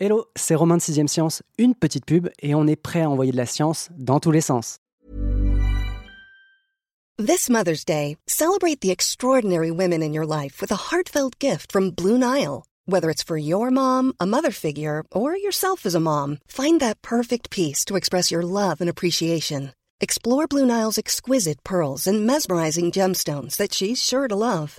Hello, c'est Romain de 6ème Science, une petite pub et on est prêt à envoyer de la science dans tous les sens. This Mother's Day, celebrate the extraordinary women in your life with a heartfelt gift from Blue Nile. Whether it's for your mom, a mother figure, or yourself as a mom, find that perfect piece to express your love and appreciation. Explore Blue Nile's exquisite pearls and mesmerizing gemstones that she's sure to love.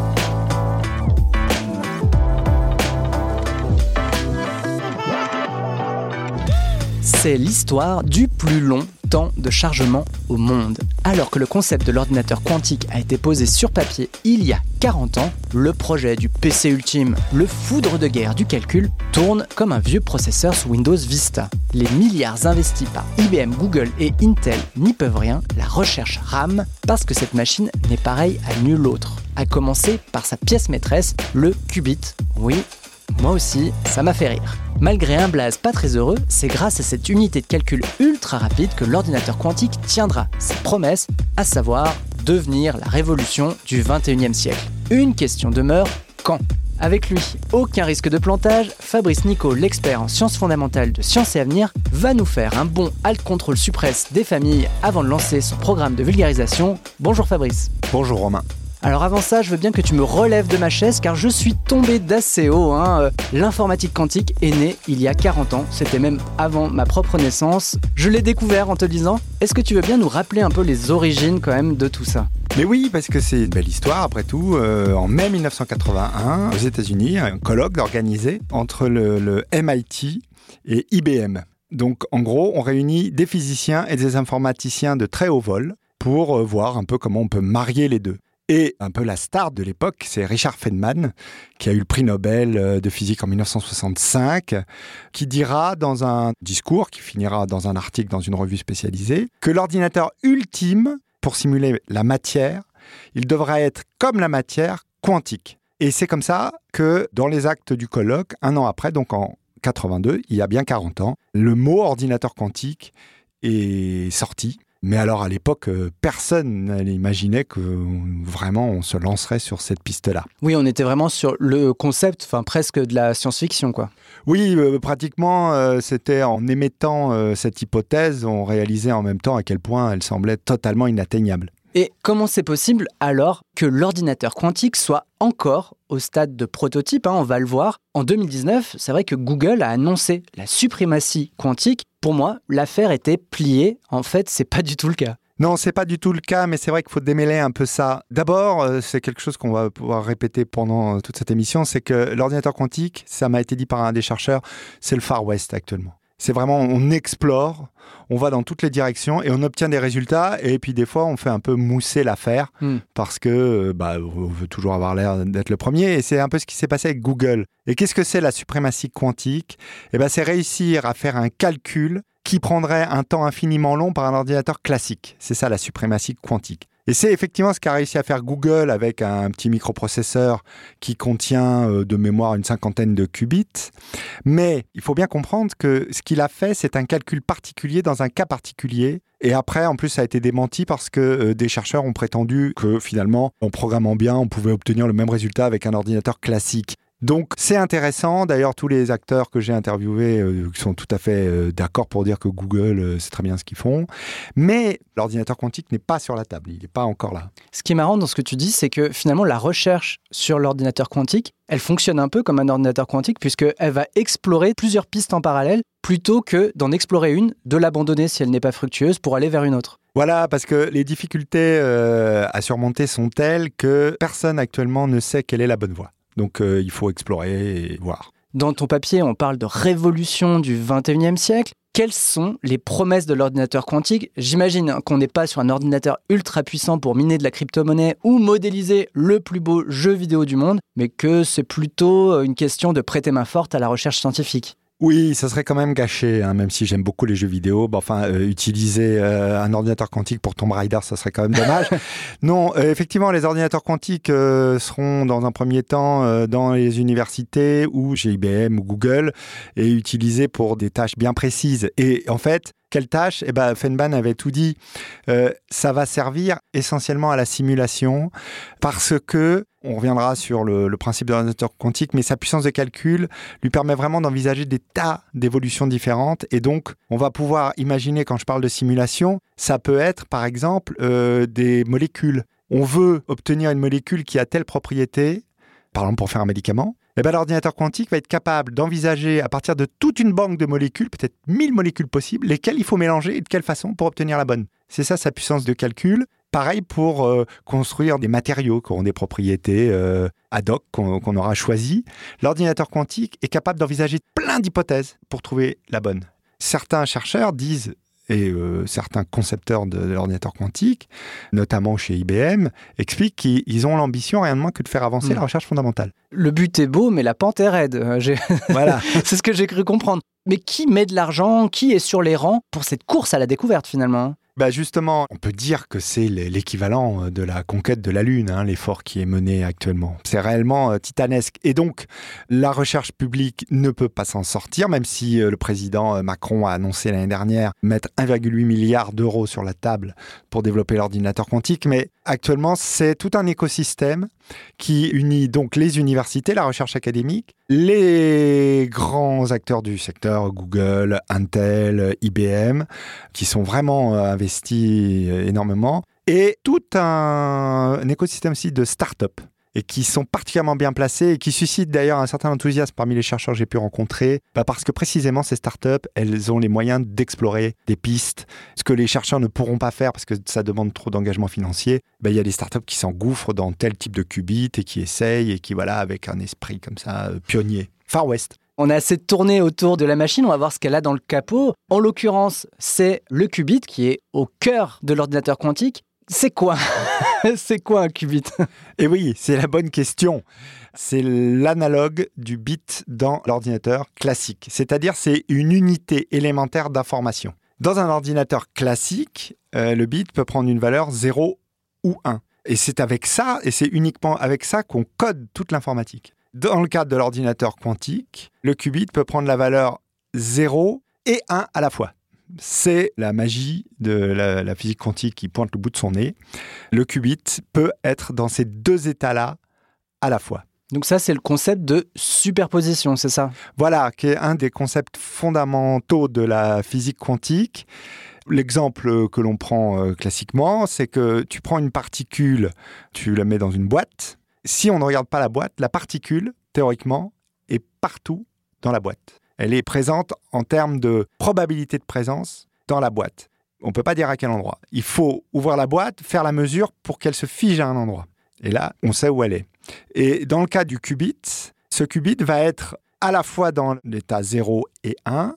C'est l'histoire du plus long temps de chargement au monde. Alors que le concept de l'ordinateur quantique a été posé sur papier il y a 40 ans, le projet du PC ultime, le foudre de guerre du calcul, tourne comme un vieux processeur sous Windows Vista. Les milliards investis par IBM, Google et Intel n'y peuvent rien, la recherche rame parce que cette machine n'est pareille à nulle autre. À commencer par sa pièce maîtresse, le qubit. Oui, moi aussi, ça m'a fait rire. Malgré un blaze pas très heureux, c'est grâce à cette unité de calcul ultra rapide que l'ordinateur quantique tiendra sa promesse, à savoir devenir la révolution du 21e siècle. Une question demeure, quand? Avec lui, aucun risque de plantage, Fabrice Nico, l'expert en sciences fondamentales de Sciences et Avenir, va nous faire un bon alt contrôle suppresse des familles avant de lancer son programme de vulgarisation. Bonjour Fabrice. Bonjour Romain. Alors avant ça, je veux bien que tu me relèves de ma chaise car je suis tombé d'assez haut. Hein. Euh, l'informatique quantique est née il y a 40 ans, c'était même avant ma propre naissance. Je l'ai découvert en te disant, est-ce que tu veux bien nous rappeler un peu les origines quand même de tout ça? Mais oui, parce que c'est une belle histoire après tout. Euh, en mai 1981, aux États-Unis, un colloque organisé entre le, le MIT et IBM. Donc en gros, on réunit des physiciens et des informaticiens de très haut vol pour euh, voir un peu comment on peut marier les deux. Et un peu la star de l'époque, c'est Richard Feynman, qui a eu le prix Nobel euh, de physique en 1965, qui dira dans un discours, qui finira dans un article dans une revue spécialisée, que l'ordinateur ultime, pour simuler la matière, il devrait être comme la matière quantique. Et c'est comme ça que dans les actes du colloque, un an après, donc en 82, il y a bien 40 ans, le mot ordinateur quantique est sorti mais alors à l'époque, euh, personne n'imaginait que vraiment on se lancerait sur cette piste-là. Oui, on était vraiment sur le concept, enfin presque de la science-fiction, quoi. Oui, euh, pratiquement, euh, c'était en émettant cette hypothèse, on réalisait en même temps à quel point elle semblait totalement inatteignable. Et comment c'est possible alors que l'ordinateur quantique soit encore au stade de prototype hein, On va le voir. En 2019, c'est vrai que Google a annoncé la suprématie quantique. Pour moi, l'affaire était pliée. En fait, c'est pas du tout le cas. Non, c'est pas du tout le cas, mais c'est vrai qu'il faut démêler un peu ça. D'abord, euh, c'est quelque chose qu'on va pouvoir répéter pendant toute cette émission, c'est que l'ordinateur quantique, ça m'a été dit par un des chercheurs, c'est le Far West actuellement. C'est vraiment, on explore, on va dans toutes les directions et on obtient des résultats. Et puis des fois, on fait un peu mousser l'affaire hmm. parce que euh, bah, on veut toujours avoir l'air d'être le premier. Et c'est un peu ce qui s'est passé avec Google. Et qu'est-ce que c'est la suprématie quantique? Eh ben, c'est réussir à faire un calcul qui prendrait un temps infiniment long par un ordinateur classique. C'est ça la suprématie quantique. Et c'est effectivement ce qu'a réussi à faire Google avec un petit microprocesseur qui contient euh, de mémoire une cinquantaine de qubits. Mais il faut bien comprendre que ce qu'il a fait, c'est un calcul particulier dans un cas particulier. Et après, en plus, ça a été démenti parce que euh, des chercheurs ont prétendu que finalement, en programmant bien, on pouvait obtenir le même résultat avec un ordinateur classique. Donc c'est intéressant. D'ailleurs, tous les acteurs que j'ai interviewés euh, sont tout à fait euh, d'accord pour dire que Google, euh, c'est très bien ce qu'ils font. Mais l'ordinateur quantique n'est pas sur la table. Il n'est pas encore là. Ce qui est marrant dans ce que tu dis, c'est que finalement, la recherche sur l'ordinateur quantique, elle fonctionne un peu comme un ordinateur quantique puisqu'elle va explorer plusieurs pistes en parallèle plutôt que d'en explorer une, de l'abandonner si elle n'est pas fructueuse pour aller vers une autre. Voilà, parce que les difficultés à surmonter sont telles que personne actuellement ne sait quelle est la bonne voie. Donc euh, il faut explorer et voir. Dans ton papier, on parle de révolution du 21e siècle. Quelles sont les promesses de l'ordinateur quantique? J'imagine qu'on n'est pas sur un ordinateur ultra puissant pour miner de la crypto-monnaie ou modéliser le plus beau jeu vidéo du monde, mais que c'est plutôt une question de prêter main forte à la recherche scientifique. Oui, ça serait quand même gâché, hein, même si j'aime beaucoup les jeux vidéo. Bah, enfin, euh, utiliser euh, un ordinateur quantique pour Tomb Raider, ça serait quand même dommage. non, euh, effectivement, les ordinateurs quantiques seront dans un premier temps dans les universités ou chez IBM ou Google et utilisés pour des tâches bien précises. Et en fait, quelle tâche Eh ben, Fenban avait tout dit. ça va servir essentiellement à la simulation parce que on reviendra sur le, principe de l'ordinateur quantique, mais sa puissance de calcul lui permet vraiment d'envisager des tas d'évolutions différentes. Et donc, on va pouvoir imaginer, quand je parle de simulation, ça peut être, par exemple, euh, des molécules. On veut obtenir une molécule qui a telle propriété, par exemple pour faire un médicament. Eh ben, l'ordinateur quantique va être capable d'envisager à partir de toute une banque de molécules, peut-être 1000 molécules possibles, lesquelles il faut mélanger et de quelle façon pour obtenir la bonne. C'est ça sa puissance de calcul. Pareil pour euh, construire des matériaux qui auront des propriétés euh, ad hoc qu'on aura choisies. L'ordinateur quantique est capable d'envisager plein d'hypothèses pour trouver la bonne. Certains chercheurs disent et euh, certains concepteurs de, l'ordinateur quantique, notamment chez IBM, expliquent qu'ils ont l'ambition rien de moins que de faire avancer hmm. la recherche fondamentale. Le but est beau, mais la pente est raide. Voilà. C'est ce que j'ai cru comprendre. Mais qui met de l'argent? Qui est sur les rangs pour cette course à la découverte finalement? Bah justement, on peut dire que c'est l'équivalent euh, de la conquête de la Lune, hein, l'effort qui est mené actuellement. C'est réellement euh, titanesque. Et donc, la recherche publique ne peut pas s'en sortir, même si euh, le président Macron a annoncé l'année dernière mettre 1,8 milliard d'euros sur la table pour développer l'ordinateur quantique. Mais actuellement, c'est tout un écosystème qui unit donc les universités, la recherche académique, les grands acteurs du secteur, Google, Intel, IBM, qui sont vraiment euh, investis euh, énormément, et tout un, écosystème aussi de start-up et qui sont particulièrement bien placés et qui suscitent d'ailleurs un certain enthousiasme parmi les chercheurs que j'ai pu rencontrer, bah, parce que précisément ces startups, elles ont les moyens d'explorer des pistes, ce que les chercheurs ne pourront pas faire parce que ça demande trop d'engagement financier. Bah, il y a des startups qui s'engouffrent dans tel type de qubit et qui essayent et qui, voilà, avec un esprit comme ça, euh, pionnier. Far West. On a assez tourné autour de la machine, on va voir ce qu'elle a dans le capot. En l'occurrence, c'est le qubit qui est au cœur de l'ordinateur quantique. C'est quoi C'est quoi un qubit Eh oui, c'est la bonne question. C'est l'analogue du bit dans l'ordinateur classique, c'est-à-dire c'est une unité élémentaire d'information. Dans un ordinateur classique, euh, le bit peut prendre une valeur 0 ou 1. Et c'est avec ça, et c'est uniquement avec ça qu'on code toute l'informatique. Dans le cadre de l'ordinateur quantique, le qubit peut prendre la valeur 0 et 1 à la fois c'est la magie de la, physique quantique qui pointe le bout de son nez. Le qubit peut être dans ces deux états-là à la fois. Donc ça, c'est le concept de superposition, c'est ça? Voilà, qui est un des concepts fondamentaux de la physique quantique. L'exemple que l'on prend euh, classiquement, c'est que tu prends une particule, tu la mets dans une boîte. Si on ne regarde pas la boîte, la particule, théoriquement, est partout dans la boîte. Elle est présente en termes de probabilité de présence dans la boîte. On ne peut pas dire à quel endroit. Il faut ouvrir la boîte, faire la mesure pour qu'elle se fige à un endroit. Et là, on sait où elle est. Et dans le cas du qubit, ce qubit va être à la fois dans l'état 0 et 1,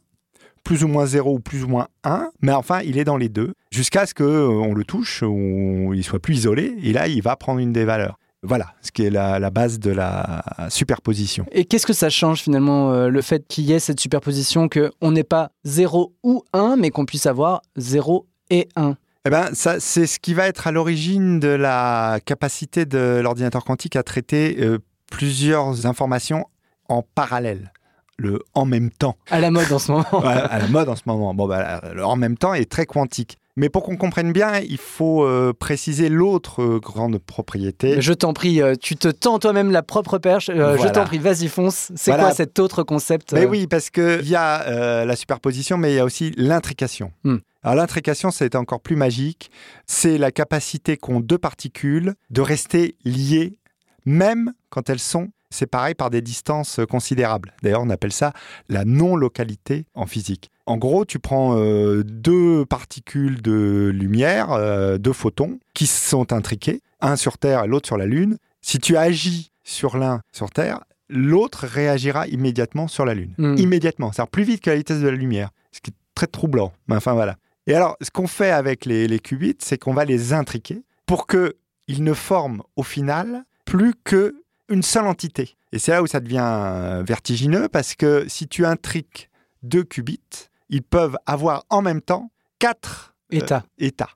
plus ou moins 0 ou plus ou moins 1, mais enfin, il est dans les deux, jusqu'à ce qu'on le touche, ou il soit plus isolé, et là, il va prendre une des valeurs. Voilà, ce qui est la, base de la superposition. Et qu'est-ce que ça change finalement, euh, le fait qu'il y ait cette superposition, qu'on n'ait pas 0 ou 1, mais qu'on puisse avoir 0 et 1 eh ben, ça, c'est ce qui va être à l'origine de la capacité de l'ordinateur quantique à traiter euh, plusieurs informations en parallèle le en même temps. À la mode en ce moment. à la mode en ce moment. Bon, bah, le en même temps est très quantique. Mais pour qu'on comprenne bien, il faut euh, préciser l'autre euh, grande propriété. Je t'en prie, euh, tu te tends toi-même la propre perche. Je t'en prie, vas-y, fonce. C'est quoi cet autre concept Mais oui, parce qu'il y a la superposition, mais il y a aussi l'intrication. Hmm. Alors l'intrication, c'est encore plus magique. C'est la capacité qu'ont deux particules de rester liées, même quand elles sont séparées par des distances considérables. D'ailleurs, on appelle ça la non-localité en physique. En gros, tu prends euh, deux particules de lumière, euh, deux photons, qui sont intriqués, un sur Terre et l'autre sur la Lune. Si tu agis sur l'un sur Terre, l'autre réagira immédiatement sur la Lune. Hmm. Immédiatement, c'est-à-dire plus vite que la vitesse de la lumière, ce qui est très troublant. Mais enfin voilà. Et alors, ce qu'on fait avec les, les qubits, c'est qu'on va les intriquer pour qu'ils ne forment au final plus qu'une seule entité. Et c'est là où ça devient euh, vertigineux parce que si tu intriques 2 qubits, ils peuvent avoir en même temps 4 État. états.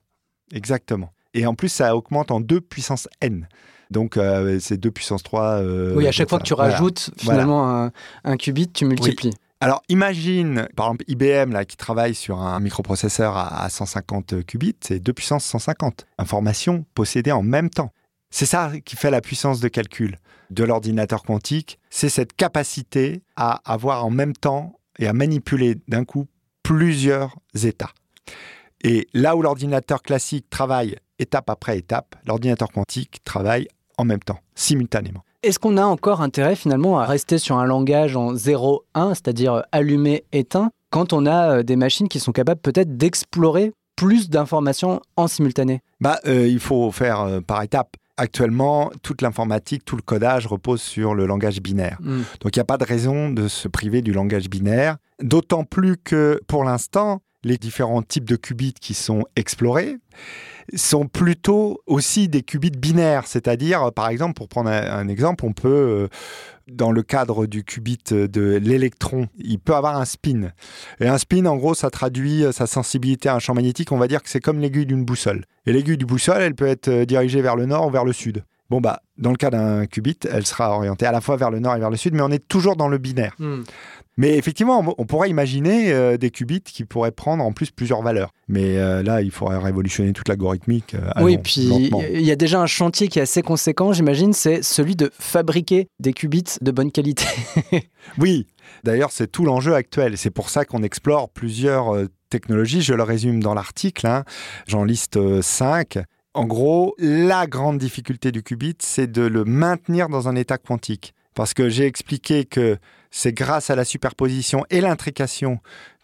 Exactement. Et en plus, ça augmente en 2 puissance n. Donc, euh, c'est 2 puissance 3. euh, oui, à chaque fois ça- que tu voilà. rajoutes finalement un, un qubit, tu multiplies. Alors, imagine, par exemple, IBM, là, qui travaille sur un microprocesseur à, à 150 qubits, c'est 2 puissance 150 informations possédées en même temps. C'est ça qui fait la puissance de calcul de l'ordinateur quantique, c'est cette capacité à avoir en même temps et à manipuler d'un coup plusieurs états. Et là où l'ordinateur classique travaille étape après étape, l'ordinateur quantique travaille en même temps, simultanément. Est-ce qu'on a encore intérêt finalement à rester sur un langage en 0-1, c'est-à-dire euh, allumé-éteint, quand on a euh, des machines qui sont capables peut-être d'explorer plus d'informations en simultané? Bah, euh, il faut faire euh, par étapes. Actuellement, toute l'informatique, tout le codage repose sur le langage binaire. Hmm. Donc il n'y a pas de raison de se priver du langage binaire, d'autant plus que pour l'instant, les différents types de qubits qui sont explorés sont plutôt aussi des qubits binaires, c'est-à-dire, par exemple, pour prendre un, exemple, on peut, euh, dans le cadre du qubit de l'électron, il peut avoir un spin. Et un spin, en gros, ça traduit euh, sa sensibilité à un champ magnétique, on va dire que c'est comme l'aiguille d'une boussole. Et l'aiguille du boussole, elle peut être euh, dirigée vers le nord ou vers le sud. Bon, bah, dans le cas d'un qubit, elle sera orientée à la fois vers le nord et vers le sud, mais on est toujours dans le binaire. Hmm. Mais effectivement, on- on pourrait imaginer euh, des qubits qui pourraient prendre en plus plusieurs valeurs. Mais euh, là, il faudrait révolutionner toute l'algorithmique. euh, oui, allons, puis il y a déjà un chantier qui est assez conséquent, j'imagine, c'est celui de fabriquer des qubits de bonne qualité. Oui, d'ailleurs, c'est tout l'enjeu actuel. C'est pour ça qu'on explore plusieurs technologies. Je le résume dans l'article. hein. J'en liste cinq. En gros, la grande difficulté du qubit, c'est de le maintenir dans un état quantique. Parce que j'ai expliqué que c'est grâce à la superposition et l'intrication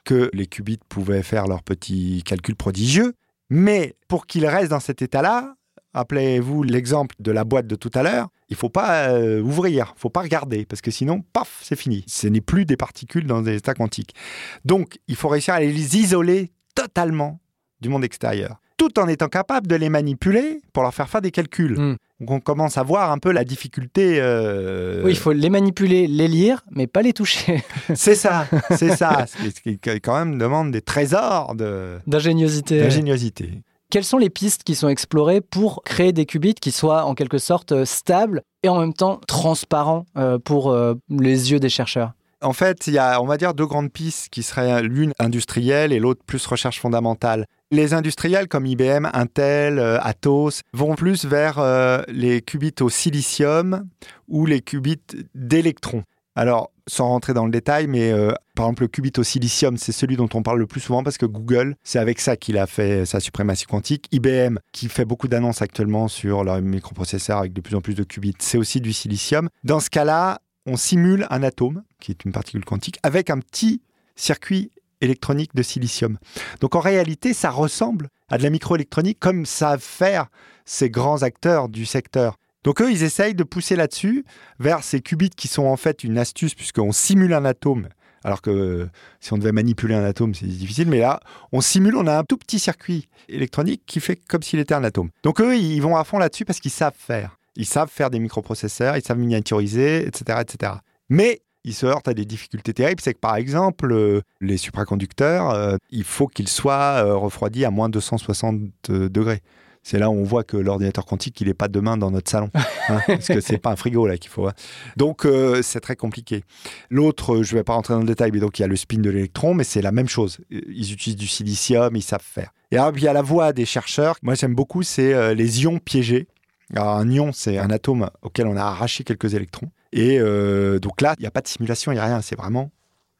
que les qubits pouvaient faire leurs petits calculs prodigieux. Mais pour qu'ils restent dans cet état-là, rappelez-vous l'exemple de la boîte de tout à l'heure, il faut pas euh, ouvrir, il faut pas regarder, parce que sinon, paf, c'est fini. Ce n'est plus des particules dans des états quantiques. Donc, il faut réussir à les isoler totalement du monde extérieur, tout en étant capable de les manipuler pour leur faire faire des calculs. Hmm. Donc, on commence à voir un peu la difficulté. euh, Oui, il faut les manipuler, les lire, mais pas les toucher. C'est ça, c'est ça. Ce qui- quand même demande des trésors de- D'ingéniosité. d'ingéniosité. Quelles sont les pistes qui sont explorées pour créer des qubits qui soient en quelque sorte euh, stables et en même temps transparents euh, pour les yeux des chercheurs? En fait, il y a, on va dire, deux grandes pistes qui seraient l'une industrielle et l'autre plus recherche fondamentale. Les industriels comme IBM, Intel, euh, Atos vont plus vers euh, les qubits au silicium ou les qubits d'électrons. Alors, sans rentrer dans le détail, mais euh, par exemple, le qubit au silicium, c'est celui dont on parle le plus souvent parce que Google, c'est avec ça qu'il a fait sa suprématie quantique. IBM, qui fait beaucoup d'annonces actuellement sur leurs microprocesseurs avec de plus en plus de qubits, c'est aussi du silicium. Dans ce cas-là, on simule un atome, qui est une particule quantique, avec un petit circuit électronique de silicium. Donc en réalité, ça ressemble à de la microélectronique comme savent faire ces grands acteurs du secteur. Donc eux, ils essayent de pousser là-dessus, vers ces qubits qui sont en fait une astuce, puisqu'on simule un atome. Alors que si on devait manipuler un atome, c'est difficile, mais là, on simule, on a un tout petit circuit électronique qui fait comme s'il était un atome. Donc eux, ils vont à fond là-dessus parce qu'ils savent faire. Ils savent faire des microprocesseurs, ils savent miniaturiser, etc. etc. Mais ils se heurtent à des difficultés terribles, c'est que par exemple, euh, les supraconducteurs, euh, il faut qu'ils soient euh, refroidis à moins 260 degrés. C'est là où on voit que l'ordinateur quantique, il n'est pas demain dans notre salon. hein, parce que c'est pas un frigo là qu'il faut. hein. Donc euh, c'est très compliqué. L'autre, je ne vais pas rentrer dans le détail, mais donc il y a le spin de l'électron, mais c'est la même chose. Ils utilisent du silicium, ils savent faire. Et alors, puis, il y a la voie des chercheurs. Moi, j'aime beaucoup, c'est euh, les ions piégés. Alors, un ion, c'est un atome auquel on a arraché quelques électrons. Et euh, donc là, il n'y a pas de simulation, il n'y a rien. C'est vraiment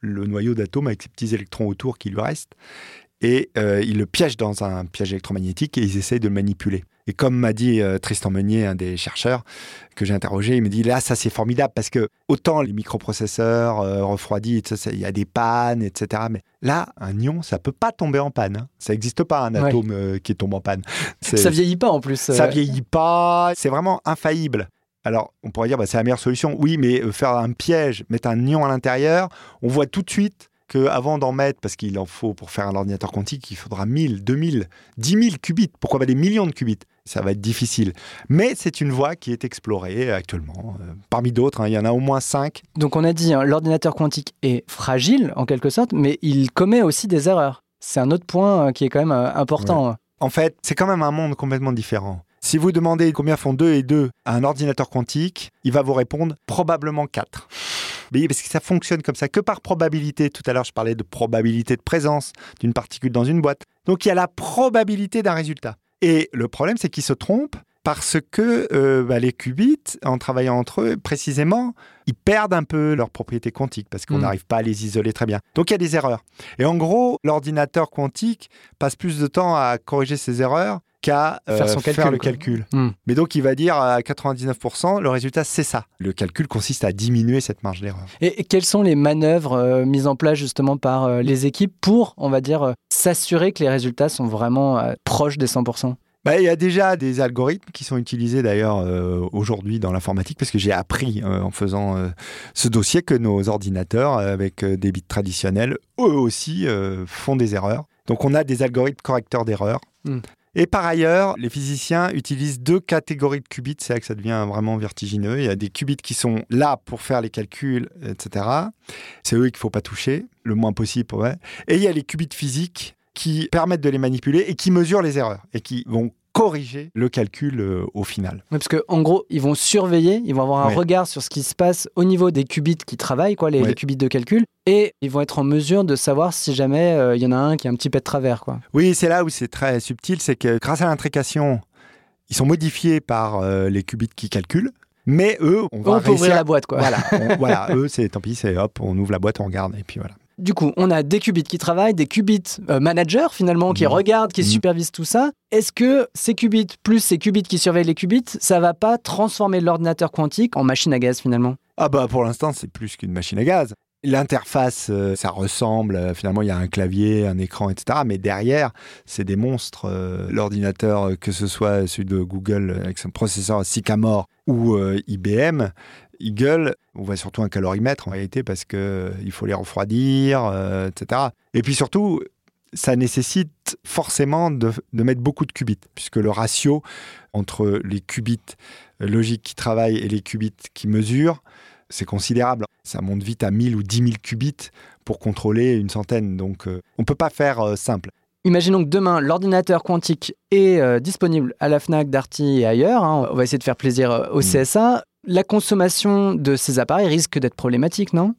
le noyau d'atome avec ces petits électrons autour qui lui restent. Et euh, ils le piègent dans un piège électromagnétique et ils essayent de le manipuler. Et comme m'a dit euh, Tristan Meunier, un des chercheurs que j'ai interrogé, il me dit là, ça c'est formidable parce que autant les microprocesseurs euh, refroidis, il y a des pannes, etc. Mais là, un ion, ça peut pas tomber en panne. hein. Ça n'existe pas un Ouais. atome euh, qui tombe en panne. Ça vieillit pas en plus. ça vieillit pas, c'est vraiment infaillible. Alors, on pourrait dire, bah, c'est la meilleure solution. Oui, mais euh, faire un piège, mettre un ion à l'intérieur, on voit tout de suite qu'avant d'en mettre, parce qu'il en faut pour faire un ordinateur quantique, il faudra 1000, 2000, 10 000 qubits, pourquoi pas des millions de qubits? ça va être difficile. Mais c'est une voie qui est explorée actuellement. Euh, parmi d'autres, hein, il y en a au moins cinq. Donc on a dit, hein, l'ordinateur quantique est fragile en quelque sorte, mais il commet aussi des erreurs. C'est un autre point euh, qui est quand même important. En fait, c'est quand même un monde complètement différent. Si vous demandez combien font 2 et 2 à un ordinateur quantique, il va vous répondre probablement 4. Mais parce que ça fonctionne comme ça, que par probabilité. Tout à l'heure, je parlais de probabilité de présence d'une particule dans une boîte. Donc il y a la probabilité d'un résultat. Et le problème, c'est qu'ils se trompent parce que euh, bah, les qubits, en travaillant entre eux, précisément, ils perdent un peu leurs propriétés quantiques parce qu'on Mm. n'arrive pas à les isoler très bien. Donc il y a des erreurs. Et en gros, l'ordinateur quantique passe plus de temps à corriger ses erreurs qu'à euh, Faire son calcul, le quoi. calcul. Mm. Mais donc il va dire à 99%, le résultat c'est ça. Le calcul consiste à diminuer cette marge d'erreur. Et et quelles sont les manœuvres euh, mises en place justement par euh, les équipes pour, on va dire, s'assurer que les résultats sont vraiment proches des 100% Bah, il y a déjà des algorithmes qui sont utilisés d'ailleurs euh, aujourd'hui dans l'informatique parce que j'ai appris euh, en faisant euh, ce dossier que nos ordinateurs avec des bits traditionnels, eux aussi font des erreurs. Donc on a des algorithmes correcteurs d'erreurs. Hmm. Et par ailleurs, les physiciens utilisent deux catégories de qubits, c'est là que ça devient vraiment vertigineux. Il y a des qubits qui sont là pour faire les calculs, etc. C'est eux qu'il ne faut pas toucher, le moins possible. Et il y a les qubits physiques qui permettent de les manipuler et qui mesurent les erreurs et qui vont corriger le calcul euh, au final. Ouais, Parce qu'en gros, ils vont surveiller, ils vont avoir un regard sur ce qui se passe au niveau des qubits qui travaillent, quoi, les, qubits de calcul, et ils vont être en mesure de savoir si jamais euh, il y en a un qui est un petit peu de travers. Quoi. Oui, c'est là où c'est très subtil, c'est que grâce à l'intrication, ils sont modifiés par euh, les qubits qui calculent, mais eux, on va On peut ouvrir la boîte. Quoi. Voilà, on- voilà, eux, c'est tant pis, c'est hop, on ouvre la boîte, on regarde, et puis voilà. Du coup, on a des qubits qui travaillent, des qubits euh, managers finalement qui Mhm. regardent, qui Mhm. supervisent tout ça. Est-ce que ces qubits plus ces qubits qui surveillent les qubits, ça va pas transformer l'ordinateur quantique en machine à gaz finalement? Ah bah pour l'instant, c'est plus qu'une machine à gaz. L'interface, euh, ça ressemble, euh, finalement, il y a un clavier, un écran, etc. Mais derrière, c'est des monstres. euh, L'ordinateur, que ce soit celui de Google avec son processeur Sycamore ou euh, IBM, Eagle, on voit surtout un calorimètre en réalité parce que euh, il faut les refroidir, euh, etc. Et puis surtout, ça nécessite forcément de, de mettre beaucoup de qubits, puisque le ratio entre les qubits euh, logiques qui travaillent et les qubits qui mesurent, c'est considérable. Ça monte vite à 1000 ou 10 000 qubits pour contrôler une centaine. Donc, euh, on ne peut pas faire euh, simple. Imaginons que demain, l'ordinateur quantique est euh, disponible à la FNAC, Darty et ailleurs. hein. On va essayer de faire plaisir au Mm. CSA. La consommation de ces appareils risque d'être problématique, non?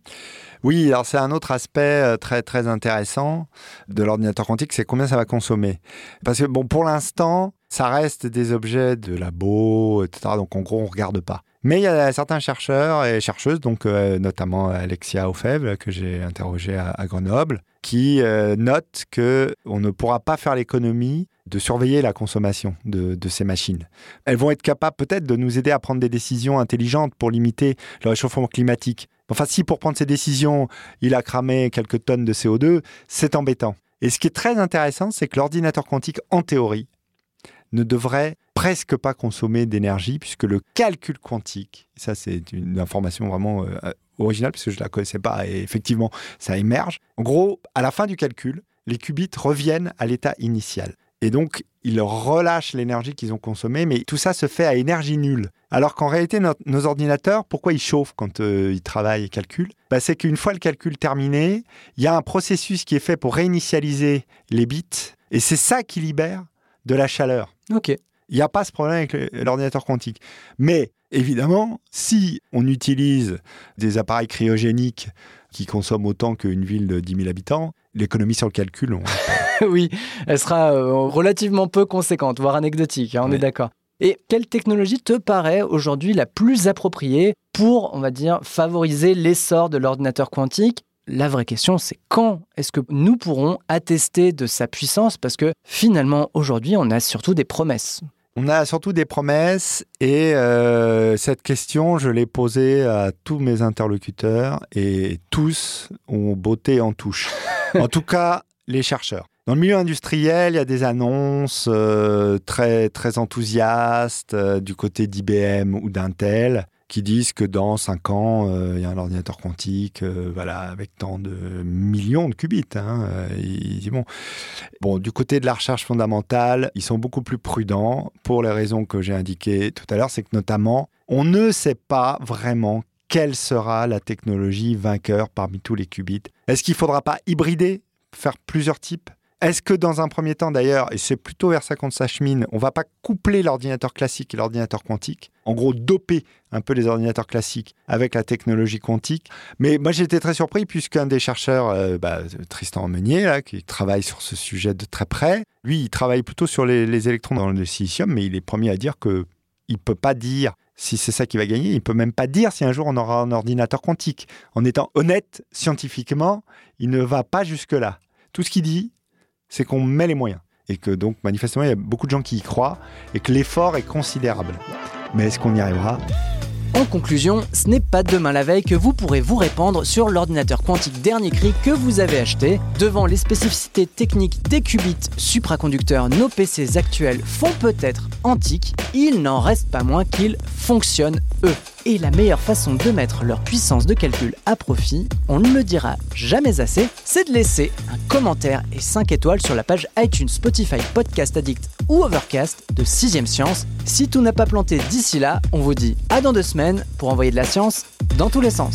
Oui, alors c'est un autre aspect euh, très très intéressant de l'ordinateur quantique, c'est combien ça va consommer. Parce que bon, pour l'instant, ça reste des objets de labo, etc. Donc en gros, on regarde pas. Mais il y a certains chercheurs et chercheuses, donc euh, notamment Alexia Ofev, que j'ai interrogé à, à Grenoble, qui euh, notent que on ne pourra pas faire l'économie de surveiller la consommation de, ces machines. Elles vont être capables peut-être de nous aider à prendre des décisions intelligentes pour limiter le réchauffement climatique. Enfin, si pour prendre ces décisions, il a cramé quelques tonnes de CO2, c'est embêtant. Et ce qui est très intéressant, c'est que l'ordinateur quantique, en théorie, ne devrait presque pas consommer d'énergie, puisque le calcul quantique, ça c'est une information vraiment euh, originale, parce que je ne la connaissais pas, et effectivement, ça émerge. En gros, à la fin du calcul, les qubits reviennent à l'état initial. Et donc, ils relâchent l'énergie qu'ils ont consommée, mais tout ça se fait à énergie nulle. Alors qu'en réalité, nos ordinateurs, pourquoi ils chauffent quand euh, ils travaillent et calculent? Bah, C'est qu'une fois le calcul terminé, il y a un processus qui est fait pour réinitialiser les bits, et c'est ça qui libère de la chaleur. Ok. Il n'y a pas ce problème avec l'ordinateur quantique. Mais évidemment, si on utilise des appareils cryogéniques qui consomment autant qu'une ville de 10 000 habitants, l'économie sur le calcul, on- oui, elle sera euh, relativement peu conséquente, voire anecdotique, hein, on Oui. est d'accord. Et quelle technologie te paraît aujourd'hui la plus appropriée pour, on va dire, favoriser l'essor de l'ordinateur quantique? La vraie question, c'est quand est-ce que nous pourrons attester de sa puissance? Parce que finalement, aujourd'hui, on a surtout des promesses. On a surtout des promesses et euh, cette question, je l'ai posée à tous mes interlocuteurs et tous ont beauté en touche. en tout cas, les chercheurs. Dans le milieu industriel, il y a des annonces euh, très, très enthousiastes euh, du côté d'IBM ou d'Intel. Qui disent que dans 5 ans, euh, il y a un ordinateur quantique euh, voilà, avec tant de millions de qubits. Hein, euh, bon. du côté de la recherche fondamentale, ils sont beaucoup plus prudents pour les raisons que j'ai indiquées tout à l'heure. C'est que notamment, on ne sait pas vraiment quelle sera la technologie vainqueur parmi tous les qubits. Est-ce qu'il ne faudra pas hybrider, faire plusieurs types? Est-ce que dans un premier temps d'ailleurs, et c'est plutôt vers ça qu'on s'achemine, on va pas coupler l'ordinateur classique et l'ordinateur quantique En gros, doper un peu les ordinateurs classiques avec la technologie quantique. Mais moi j'étais très surpris puisqu'un des chercheurs, euh, bah, Tristan Meunier, qui travaille sur ce sujet de très près, lui il travaille plutôt sur les, électrons dans le silicium, mais il est premier à dire que il peut pas dire si c'est ça qui va gagner. Il peut même pas dire si un jour on aura un ordinateur quantique. En étant honnête scientifiquement, il ne va pas jusque-là. Tout ce qu'il dit, c'est qu'on met les moyens. Et que donc, manifestement, il y a beaucoup de gens qui y croient et que l'effort est considérable. Mais est-ce qu'on y arrivera? En conclusion, ce n'est pas demain la veille que vous pourrez vous répandre sur l'ordinateur quantique dernier cri que vous avez acheté. Devant les spécificités techniques des qubits supraconducteurs, nos PCs actuels font peut-être antiques, il n'en reste pas moins qu'ils fonctionnent eux. Et la meilleure façon de mettre leur puissance de calcul à profit, on ne le dira jamais assez, c'est de laisser un commentaire et 5 étoiles sur la page iTunes, Spotify, Podcast Addict ou Overcast de 6ème Science. Si tout n'a pas planté d'ici là, on vous dit à dans deux semaines pour envoyer de la science dans tous les sens.